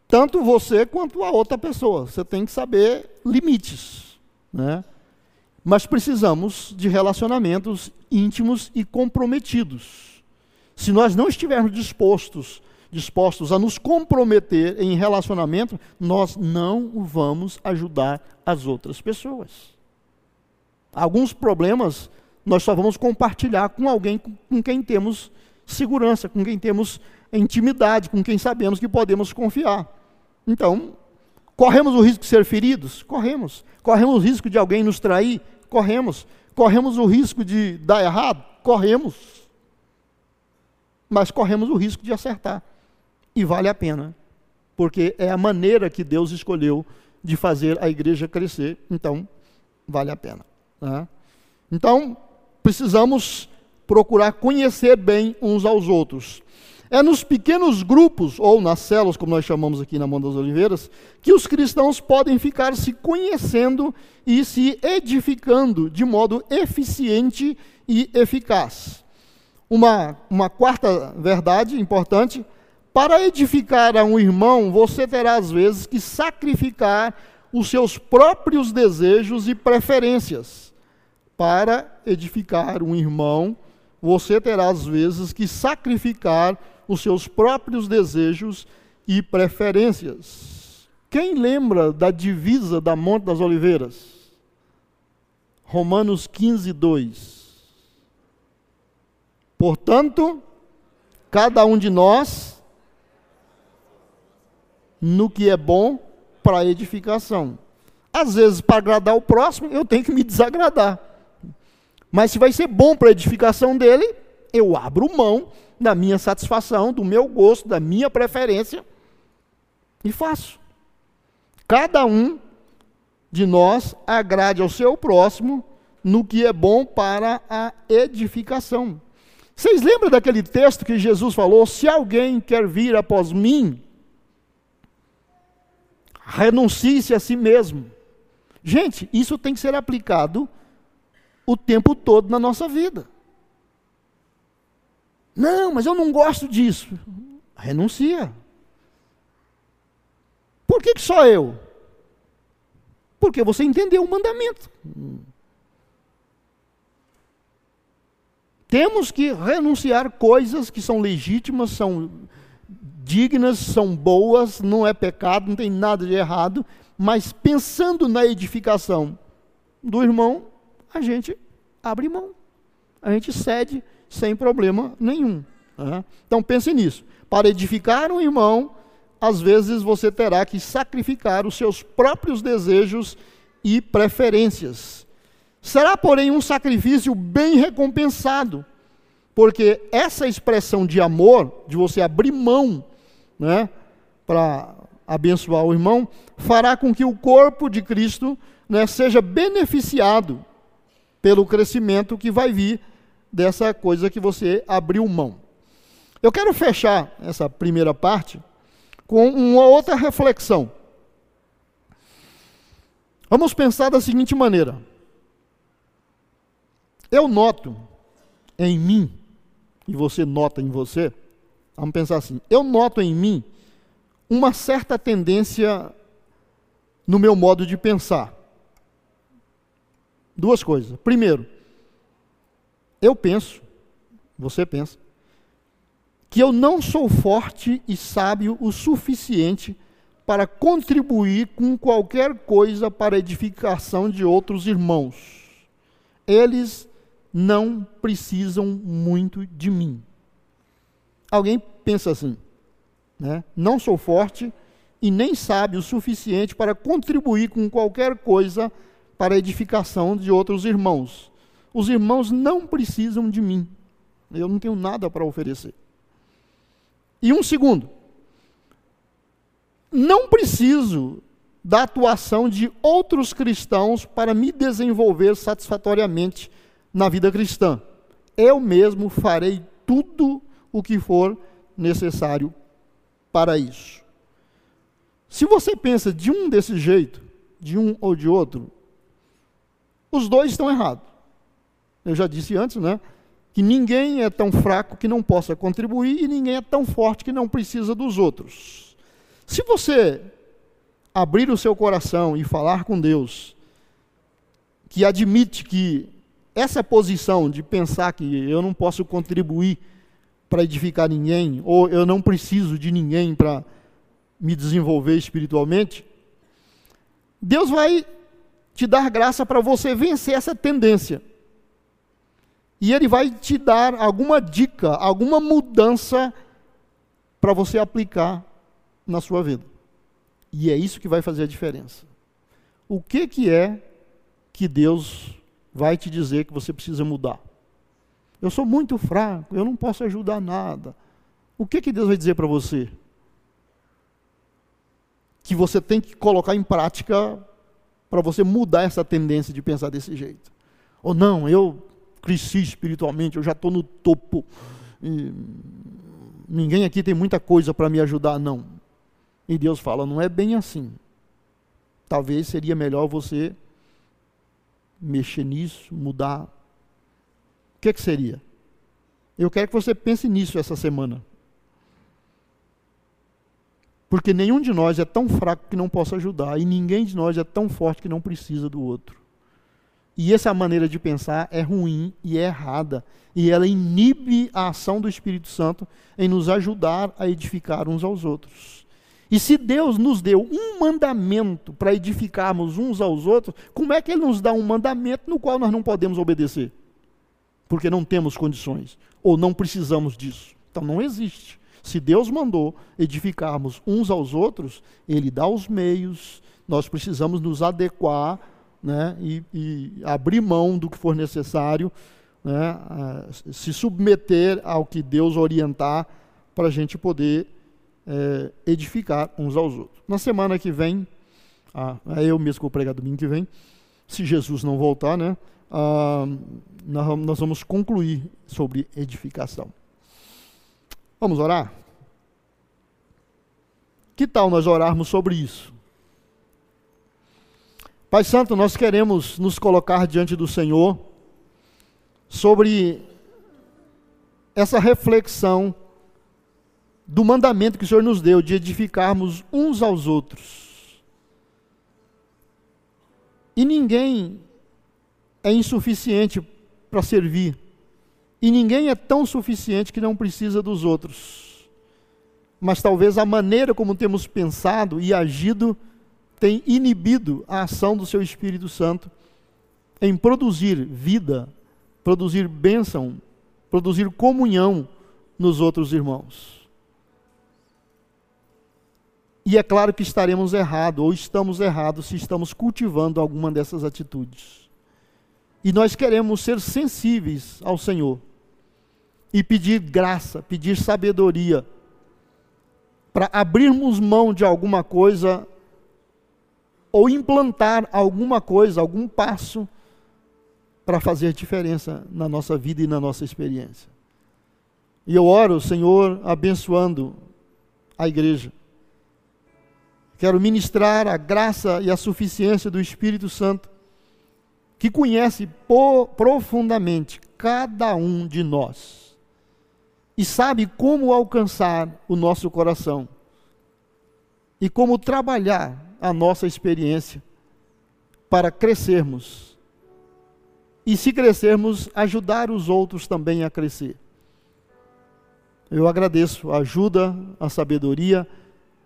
Tanto você quanto a outra pessoa. Você tem que saber limites. Né? Mas precisamos de relacionamentos íntimos e comprometidos. Se nós não estivermos dispostos, dispostos a nos comprometer em relacionamento, nós não vamos ajudar as outras pessoas. Alguns problemas nós só vamos compartilhar com alguém com quem temos segurança, com quem temos intimidade, com quem sabemos que podemos confiar. Então, corremos o risco de ser feridos? Corremos. Corremos o risco de alguém nos trair? Corremos. Corremos o risco de dar errado? Corremos. Mas corremos o risco de acertar. E vale a pena. Porque é a maneira que Deus escolheu de fazer a igreja crescer. Então, vale a pena. Né? Então, precisamos procurar conhecer bem uns aos outros. É nos pequenos grupos, ou nas células, como nós chamamos aqui na Mão das Oliveiras, que os cristãos podem ficar se conhecendo e se edificando de modo eficiente e eficaz. Uma, uma quarta verdade importante: para edificar a um irmão, você terá às vezes que sacrificar os seus próprios desejos e preferências. Para edificar um irmão, você terá às vezes que sacrificar os seus próprios desejos e preferências. Quem lembra da divisa da Monte das Oliveiras? Romanos 15, 2. Portanto, cada um de nós, no que é bom para edificação. Às vezes, para agradar o próximo, eu tenho que me desagradar. Mas se vai ser bom para a edificação dele, eu abro mão da minha satisfação, do meu gosto, da minha preferência e faço. Cada um de nós agrade ao seu próximo no que é bom para a edificação. Vocês lembram daquele texto que Jesus falou: se alguém quer vir após mim, renuncie-se a si mesmo. Gente, isso tem que ser aplicado o tempo todo na nossa vida. Não, mas eu não gosto disso. Renuncia. Por que, que só eu? Porque você entendeu o mandamento. Temos que renunciar coisas que são legítimas, são dignas, são boas, não é pecado, não tem nada de errado, mas pensando na edificação do irmão, a gente abre mão, a gente cede sem problema nenhum. Né? Então pense nisso. Para edificar um irmão, às vezes você terá que sacrificar os seus próprios desejos e preferências. Será, porém, um sacrifício bem recompensado, porque essa expressão de amor, de você abrir mão né, para abençoar o irmão, fará com que o corpo de Cristo né, seja beneficiado pelo crescimento que vai vir dessa coisa que você abriu mão. Eu quero fechar essa primeira parte com uma outra reflexão. Vamos pensar da seguinte maneira: eu noto em mim, e você nota em você, vamos pensar assim: eu noto em mim uma certa tendência no meu modo de pensar. Duas coisas. Primeiro, eu penso, você pensa, que eu não sou forte e sábio o suficiente para contribuir com qualquer coisa para a edificação de outros irmãos. Eles não precisam muito de mim. Alguém pensa assim, né? Não sou forte e nem sábio o suficiente para contribuir com qualquer coisa para a edificação de outros irmãos. Os irmãos não precisam de mim. Eu não tenho nada para oferecer. E um segundo, não preciso da atuação de outros cristãos para me desenvolver satisfatoriamente na vida cristã. Eu mesmo farei tudo o que for necessário para isso. Se você pensa de um desse jeito, de um ou de outro, os dois estão errados. Eu já disse antes, né? Que ninguém é tão fraco que não possa contribuir e ninguém é tão forte que não precisa dos outros. Se você abrir o seu coração e falar com Deus, que admite que essa posição de pensar que eu não posso contribuir para edificar ninguém, ou eu não preciso de ninguém para me desenvolver espiritualmente, Deus vai te dar graça para você vencer essa tendência. E Ele vai te dar alguma dica, alguma mudança para você aplicar na sua vida. E é isso que vai fazer a diferença. O que, que é que Deus vai te dizer que você precisa mudar? Eu sou muito fraco, eu não posso ajudar nada. O que, que Deus vai dizer para você? Que você tem que colocar em prática para você mudar essa tendência de pensar desse jeito. Ou não, eu cresci espiritualmente, eu já estou no topo. ninguém aqui tem muita coisa para me ajudar, não. E Deus fala, não é bem assim. Talvez seria melhor você mexer nisso, mudar. O que, que seria? Eu quero que você pense nisso essa semana. Porque nenhum de nós é tão fraco que não possa ajudar, e ninguém de nós é tão forte que não precisa do outro. E essa maneira de pensar é ruim e é errada. E ela inibe a ação do Espírito Santo em nos ajudar a edificar uns aos outros. E se Deus nos deu um mandamento para edificarmos uns aos outros, como é que Ele nos dá um mandamento no qual nós não podemos obedecer? Porque não temos condições, ou não precisamos disso. Então não existe. Se Deus mandou edificarmos uns aos outros, Ele dá os meios, nós precisamos nos adequar né, e, e abrir mão do que for necessário, né, se submeter ao que Deus orientar para a gente poder é, edificar uns aos outros. Na semana que vem, ah, eu mesmo vou pregar domingo que vem, se Jesus não voltar, né, ah, nós vamos concluir sobre edificação. Vamos orar? Que tal nós orarmos sobre isso? Pai Santo, nós queremos nos colocar diante do Senhor sobre essa reflexão do mandamento que o Senhor nos deu de edificarmos uns aos outros. E ninguém é insuficiente para servir. E ninguém é tão suficiente que não precisa dos outros. Mas talvez a maneira como temos pensado e agido tem inibido a ação do seu Espírito Santo em produzir vida, produzir bênção, produzir comunhão nos outros irmãos. E é claro que estaremos errados, ou estamos errados, se estamos cultivando alguma dessas atitudes. E nós queremos ser sensíveis ao Senhor e pedir graça, pedir sabedoria, para abrirmos mão de alguma coisa ou implantar alguma coisa, algum passo para fazer diferença na nossa vida e na nossa experiência. E eu oro, Senhor, abençoando a igreja. Quero ministrar a graça e a suficiência do Espírito Santo, que conhece profundamente cada um de nós e sabe como alcançar o nosso coração e como trabalhar a nossa experiência para crescermos e, se crescermos, ajudar os outros também a crescer. Eu agradeço a ajuda, a sabedoria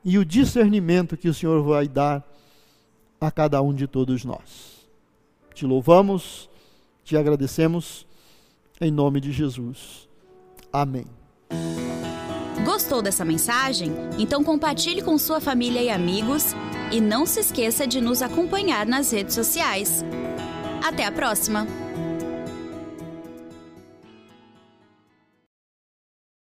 e o discernimento que o Senhor vai dar a cada um de todos nós. Te louvamos, te agradecemos, em nome de Jesus. Amém. Gostou dessa mensagem? Então compartilhe com sua família e amigos e não se esqueça de nos acompanhar nas redes sociais. Até a próxima!